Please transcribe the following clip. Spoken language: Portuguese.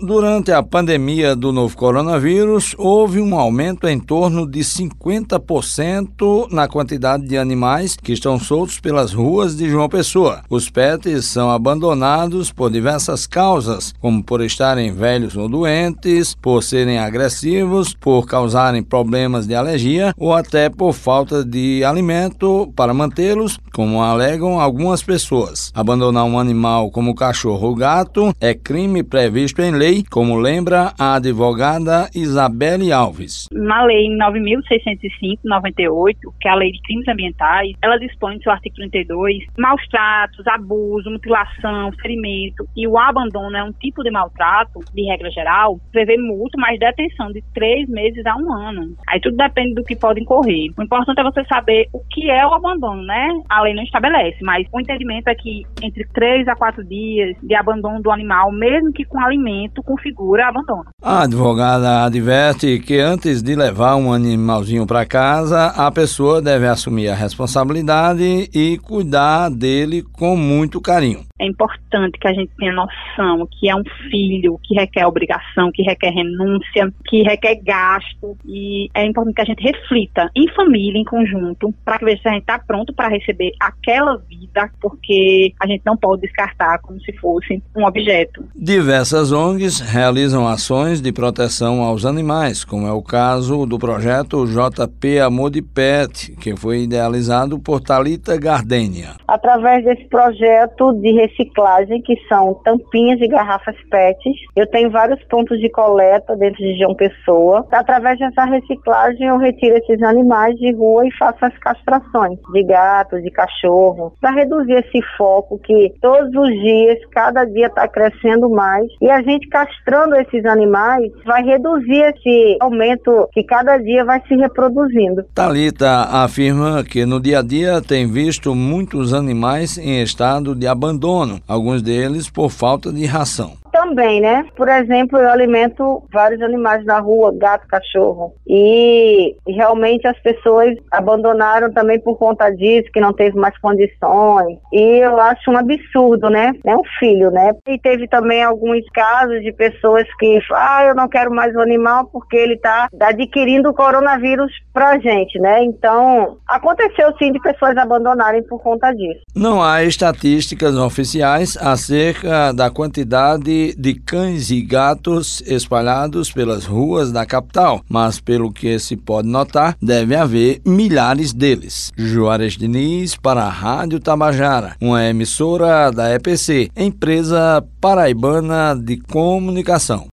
Durante a pandemia do novo coronavírus, houve um aumento em torno de 50% na quantidade de animais que estão soltos pelas ruas de João Pessoa. Os pets são abandonados por diversas causas, como por estarem velhos ou doentes, por serem agressivos, por causarem problemas de alergia ou até por falta de alimento para mantê-los, como alegam algumas pessoas. Abandonar um animal como cachorro ou gato é crime previsto em lei lei, como lembra a advogada Isabelle Alves. Na lei 9.605-98, que é a lei de crimes ambientais, ela dispõe no seu artigo 32, maus tratos, abuso, mutilação, ferimento e o abandono é um tipo de maltrato, de regra geral, prevê multa, mais detenção de três meses a um ano. Aí tudo depende do que pode incorrer. O importante é você saber o que é o abandono, né? A lei não estabelece, mas o entendimento é que entre três a quatro dias de abandono do animal, mesmo que com alimento, configura abandono. A advogada adverte que antes de levar um animalzinho para casa, a pessoa deve assumir a responsabilidade e cuidar dele com muito carinho. É importante que a gente tenha noção que é um filho que requer obrigação, que requer renúncia, que requer gasto e é importante que a gente reflita em família, em conjunto, para ver se a gente está pronto para receber aquela vida, porque a gente não pode descartar como se fosse um objeto. Diversas ONGs realizam ações de proteção aos animais, como é o caso do projeto JP Amor de Pet, que foi idealizado por Talita Gardênia. Através desse projeto de reciclagem, que são tampinhas de garrafas PET. Eu tenho vários pontos de coleta dentro de João Pessoa. Através dessa reciclagem, eu retiro esses animais de rua e faço as castrações de gato, de cachorro, para reduzir esse foco que todos os dias, cada dia está crescendo mais. E a gente castrando esses animais vai reduzir esse aumento que cada dia vai se reproduzindo. Talita afirma que no dia a dia tem visto muitos animais em estado de abandono alguns deles por falta de ração também, né? Por exemplo, eu alimento vários animais na rua, gato, cachorro. E realmente as pessoas abandonaram também por conta disso, que não teve mais condições. E eu acho um absurdo, né? É um filho, né? E teve também alguns casos de pessoas que, ah, eu não quero mais o animal porque ele está adquirindo o coronavírus pra gente, né? Então, aconteceu sim de pessoas abandonarem por conta disso. Não há estatísticas oficiais acerca da quantidade de cães e gatos espalhados pelas ruas da capital, mas pelo que se pode notar, deve haver milhares deles. Juarez Diniz para a Rádio Tabajara, uma emissora da EPC, empresa paraibana de comunicação.